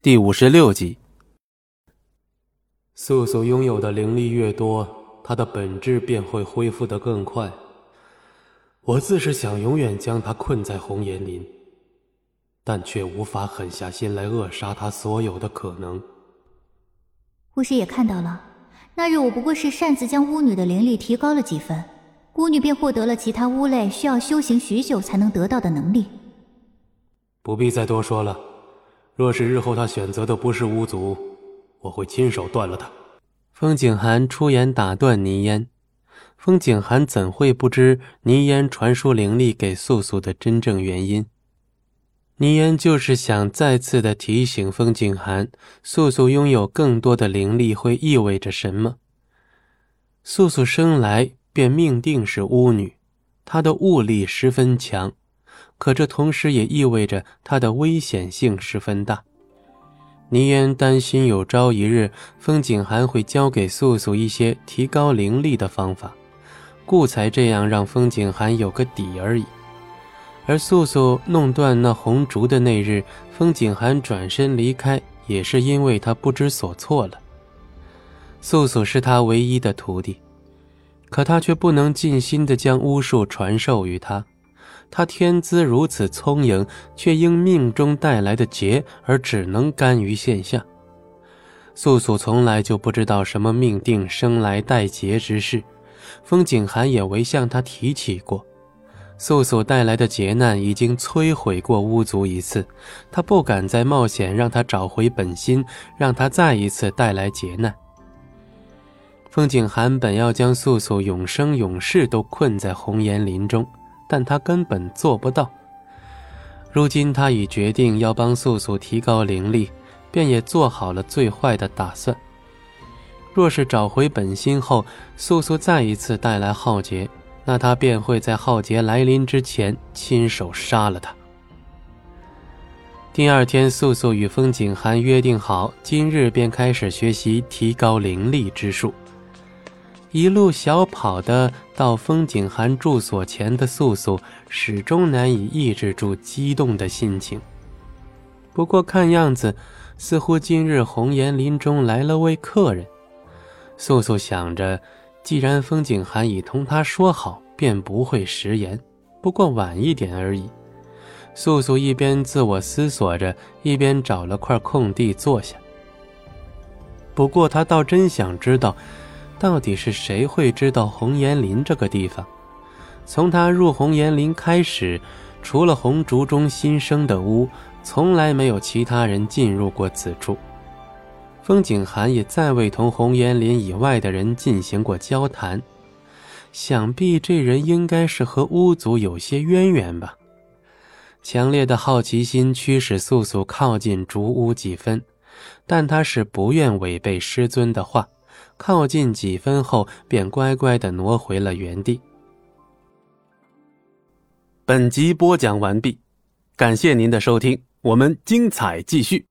第五十六集。素素拥有的灵力越多，她的本质便会恢复得更快。我自是想永远将她困在红岩林，但却无法狠下心来扼杀她所有的可能。巫师也看到了，那日我不过是擅自将巫女的灵力提高了几分，巫女便获得了其他巫类需要修行许久才能得到的能力。不必再多说了。若是日后他选择的不是巫族，我会亲手断了他。风景寒出言打断倪烟。风景寒怎会不知倪烟传输灵力给素素的真正原因？倪烟就是想再次的提醒风景寒，素素拥有更多的灵力会意味着什么。素素生来便命定是巫女，她的物力十分强。可这同时也意味着他的危险性十分大。倪烟担心有朝一日风景寒会教给素素一些提高灵力的方法，故才这样让风景寒有个底而已。而素素弄断那红烛的那日，风景寒转身离开，也是因为他不知所措了。素素是他唯一的徒弟，可他却不能尽心的将巫术传授于他。他天资如此聪颖，却因命中带来的劫而只能甘于现下。素素从来就不知道什么命定生来带劫之事，风景寒也未向他提起过。素素带来的劫难已经摧毁过巫族一次，他不敢再冒险让他找回本心，让他再一次带来劫难。风景寒本要将素素永生永世都困在红岩林中。但他根本做不到。如今他已决定要帮素素提高灵力，便也做好了最坏的打算。若是找回本心后，素素再一次带来浩劫，那他便会在浩劫来临之前亲手杀了他。第二天，素素与风景寒约定好，今日便开始学习提高灵力之术。一路小跑的到风景寒住所前的素素，始终难以抑制住激动的心情。不过看样子，似乎今日红岩林中来了位客人。素素想着，既然风景寒已同他说好，便不会食言。不过晚一点而已。素素一边自我思索着，一边找了块空地坐下。不过他倒真想知道。到底是谁会知道红岩林这个地方？从他入红岩林开始，除了红烛中新生的巫，从来没有其他人进入过此处。风景寒也再未同红岩林以外的人进行过交谈，想必这人应该是和巫族有些渊源吧。强烈的好奇心驱使素素靠近竹屋几分，但他是不愿违背师尊的话。靠近几分后，便乖乖的挪回了原地。本集播讲完毕，感谢您的收听，我们精彩继续。